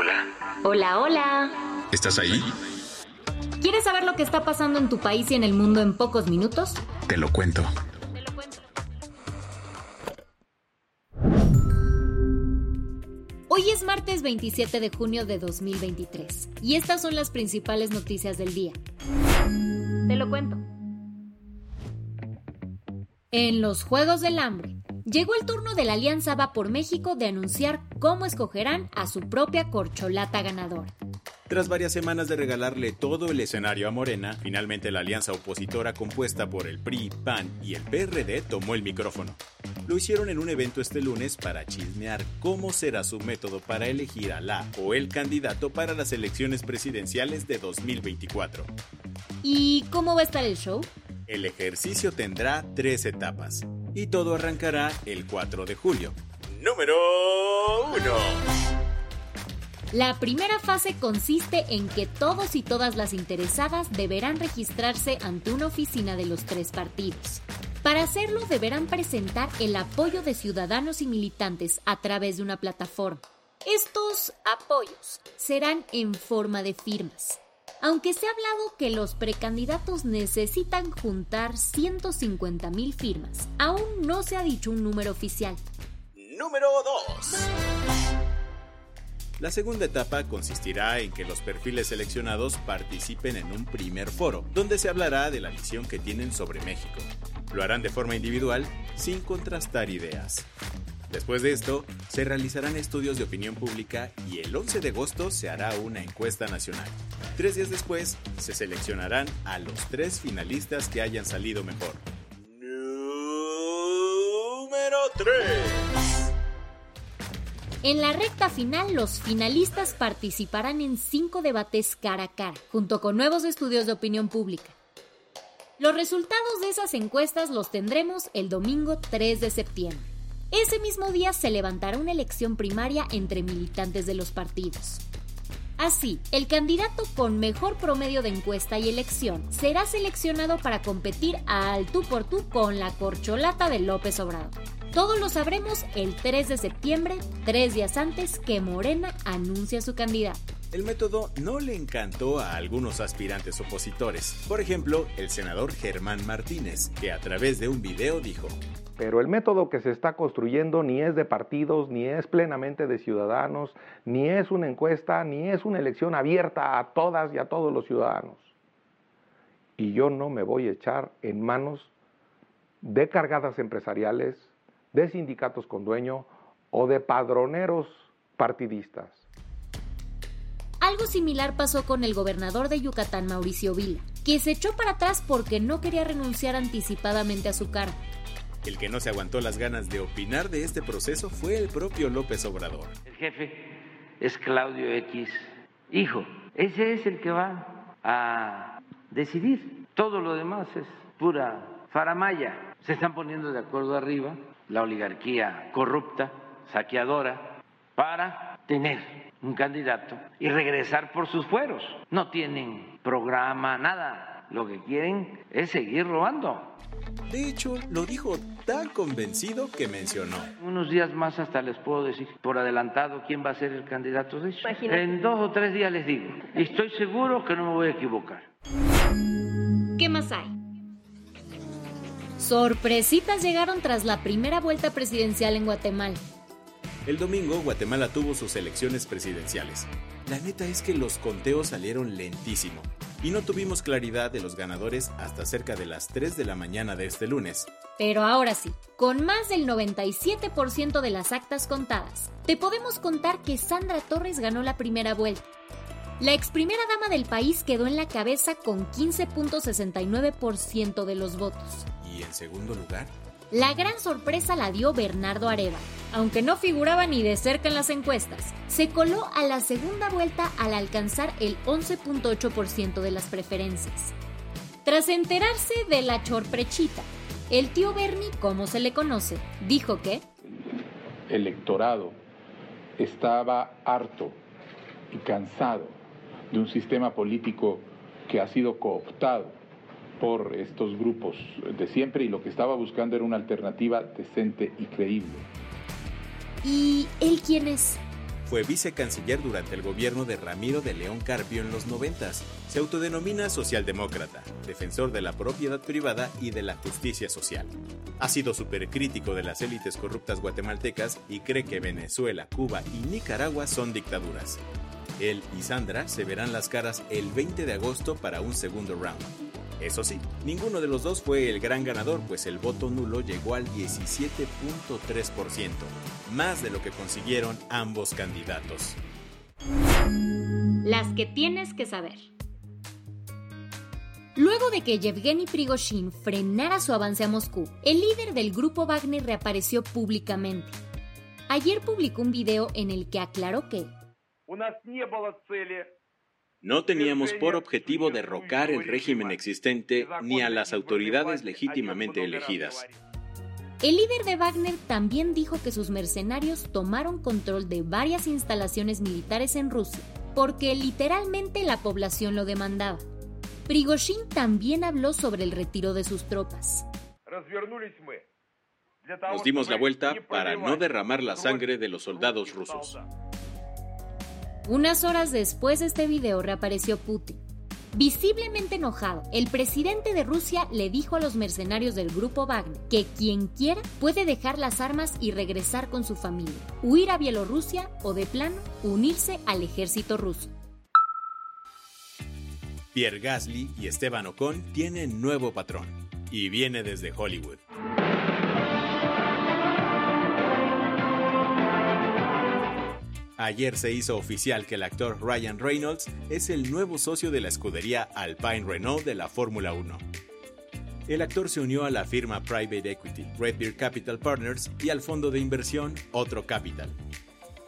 Hola. Hola, hola. ¿Estás ahí? ¿Quieres saber lo que está pasando en tu país y en el mundo en pocos minutos? Te lo cuento. Te lo cuento. Hoy es martes 27 de junio de 2023 y estas son las principales noticias del día. Te lo cuento. En los Juegos del Hambre, llegó el turno de la Alianza Va por México de anunciar cómo escogerán a su propia corcholata ganadora. Tras varias semanas de regalarle todo el escenario a Morena, finalmente la alianza opositora compuesta por el PRI, PAN y el PRD tomó el micrófono. Lo hicieron en un evento este lunes para chismear cómo será su método para elegir a la o el candidato para las elecciones presidenciales de 2024. ¿Y cómo va a estar el show? El ejercicio tendrá tres etapas y todo arrancará el 4 de julio. Número 1. La primera fase consiste en que todos y todas las interesadas deberán registrarse ante una oficina de los tres partidos. Para hacerlo deberán presentar el apoyo de ciudadanos y militantes a través de una plataforma. Estos apoyos serán en forma de firmas. Aunque se ha hablado que los precandidatos necesitan juntar 150 mil firmas, aún no se ha dicho un número oficial. Número 2. La segunda etapa consistirá en que los perfiles seleccionados participen en un primer foro, donde se hablará de la visión que tienen sobre México. Lo harán de forma individual, sin contrastar ideas. Después de esto, se realizarán estudios de opinión pública y el 11 de agosto se hará una encuesta nacional. Tres días después, se seleccionarán a los tres finalistas que hayan salido mejor. Número 3. En la recta final, los finalistas participarán en cinco debates cara a cara, junto con nuevos estudios de opinión pública. Los resultados de esas encuestas los tendremos el domingo 3 de septiembre. Ese mismo día se levantará una elección primaria entre militantes de los partidos. Así, el candidato con mejor promedio de encuesta y elección será seleccionado para competir al tú por tú con la corcholata de López Obrador. Todo lo sabremos el 3 de septiembre, tres días antes que Morena anuncia su candidato. El método no le encantó a algunos aspirantes opositores. Por ejemplo, el senador Germán Martínez, que a través de un video dijo, pero el método que se está construyendo ni es de partidos, ni es plenamente de ciudadanos, ni es una encuesta, ni es una elección abierta a todas y a todos los ciudadanos. Y yo no me voy a echar en manos de cargadas empresariales, de sindicatos con dueño o de padroneros partidistas. Algo similar pasó con el gobernador de Yucatán, Mauricio Vila, que se echó para atrás porque no quería renunciar anticipadamente a su cargo. El que no se aguantó las ganas de opinar de este proceso fue el propio López Obrador. El jefe es Claudio X, hijo. Ese es el que va a decidir. Todo lo demás es pura faramaya. Se están poniendo de acuerdo arriba la oligarquía corrupta, saqueadora, para tener un candidato y regresar por sus fueros. No tienen programa, nada. Lo que quieren es seguir robando. De hecho, lo dijo tan convencido que mencionó. Unos días más hasta les puedo decir por adelantado quién va a ser el candidato de ellos. En dos o tres días les digo. Y estoy seguro que no me voy a equivocar. ¿Qué más hay? Sorpresitas llegaron tras la primera vuelta presidencial en Guatemala. El domingo Guatemala tuvo sus elecciones presidenciales. La neta es que los conteos salieron lentísimo y no tuvimos claridad de los ganadores hasta cerca de las 3 de la mañana de este lunes. Pero ahora sí, con más del 97% de las actas contadas, te podemos contar que Sandra Torres ganó la primera vuelta. La ex primera dama del país quedó en la cabeza con 15.69% de los votos. y en segundo lugar? La gran sorpresa la dio Bernardo Areva. Aunque no figuraba ni de cerca en las encuestas, se coló a la segunda vuelta al alcanzar el 11.8% de las preferencias. Tras enterarse de la chorprechita, el tío Bernie, como se le conoce, dijo que el electorado estaba harto y cansado de un sistema político que ha sido cooptado por estos grupos de siempre y lo que estaba buscando era una alternativa decente y creíble. ¿Y él quién es? Fue vicecanciller durante el gobierno de Ramiro de León Carpio en los noventas. Se autodenomina socialdemócrata, defensor de la propiedad privada y de la justicia social. Ha sido supercrítico de las élites corruptas guatemaltecas y cree que Venezuela, Cuba y Nicaragua son dictaduras. Él y Sandra se verán las caras el 20 de agosto para un segundo round. Eso sí, ninguno de los dos fue el gran ganador, pues el voto nulo llegó al 17.3%, más de lo que consiguieron ambos candidatos. Las que tienes que saber. Luego de que Yevgeny Prigozhin frenara su avance a Moscú, el líder del grupo Wagner reapareció públicamente. Ayer publicó un video en el que aclaró que no teníamos por objetivo derrocar el régimen existente ni a las autoridades legítimamente elegidas. El líder de Wagner también dijo que sus mercenarios tomaron control de varias instalaciones militares en Rusia, porque literalmente la población lo demandaba. Prigozhin también habló sobre el retiro de sus tropas. Nos dimos la vuelta para no derramar la sangre de los soldados rusos. Unas horas después de este video reapareció Putin. Visiblemente enojado, el presidente de Rusia le dijo a los mercenarios del grupo Wagner que quien quiera puede dejar las armas y regresar con su familia, huir a Bielorrusia o de plano unirse al ejército ruso. Pierre Gasly y Esteban Ocon tienen nuevo patrón y viene desde Hollywood. Ayer se hizo oficial que el actor Ryan Reynolds es el nuevo socio de la escudería Alpine Renault de la Fórmula 1. El actor se unió a la firma Private Equity, Redbeard Capital Partners y al fondo de inversión Otro Capital.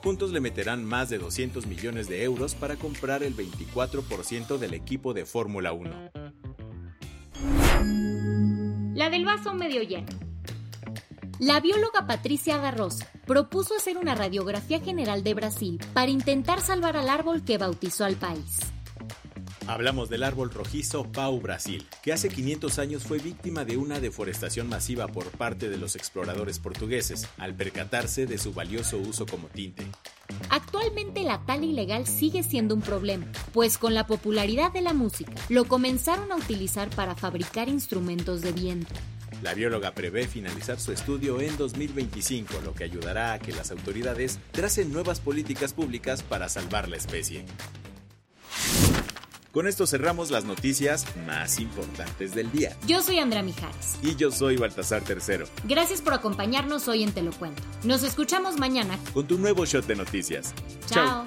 Juntos le meterán más de 200 millones de euros para comprar el 24% del equipo de Fórmula 1. La del vaso medio lleno. La bióloga Patricia Garrosa propuso hacer una radiografía general de Brasil para intentar salvar al árbol que bautizó al país. Hablamos del árbol rojizo Pau Brasil, que hace 500 años fue víctima de una deforestación masiva por parte de los exploradores portugueses, al percatarse de su valioso uso como tinte. Actualmente la tala ilegal sigue siendo un problema, pues con la popularidad de la música lo comenzaron a utilizar para fabricar instrumentos de viento. La bióloga prevé finalizar su estudio en 2025, lo que ayudará a que las autoridades tracen nuevas políticas públicas para salvar la especie. Con esto cerramos las noticias más importantes del día. Yo soy Andrea Mijares. Y yo soy Baltasar Tercero. Gracias por acompañarnos hoy en Te lo Cuento. Nos escuchamos mañana con tu nuevo shot de noticias. Chao.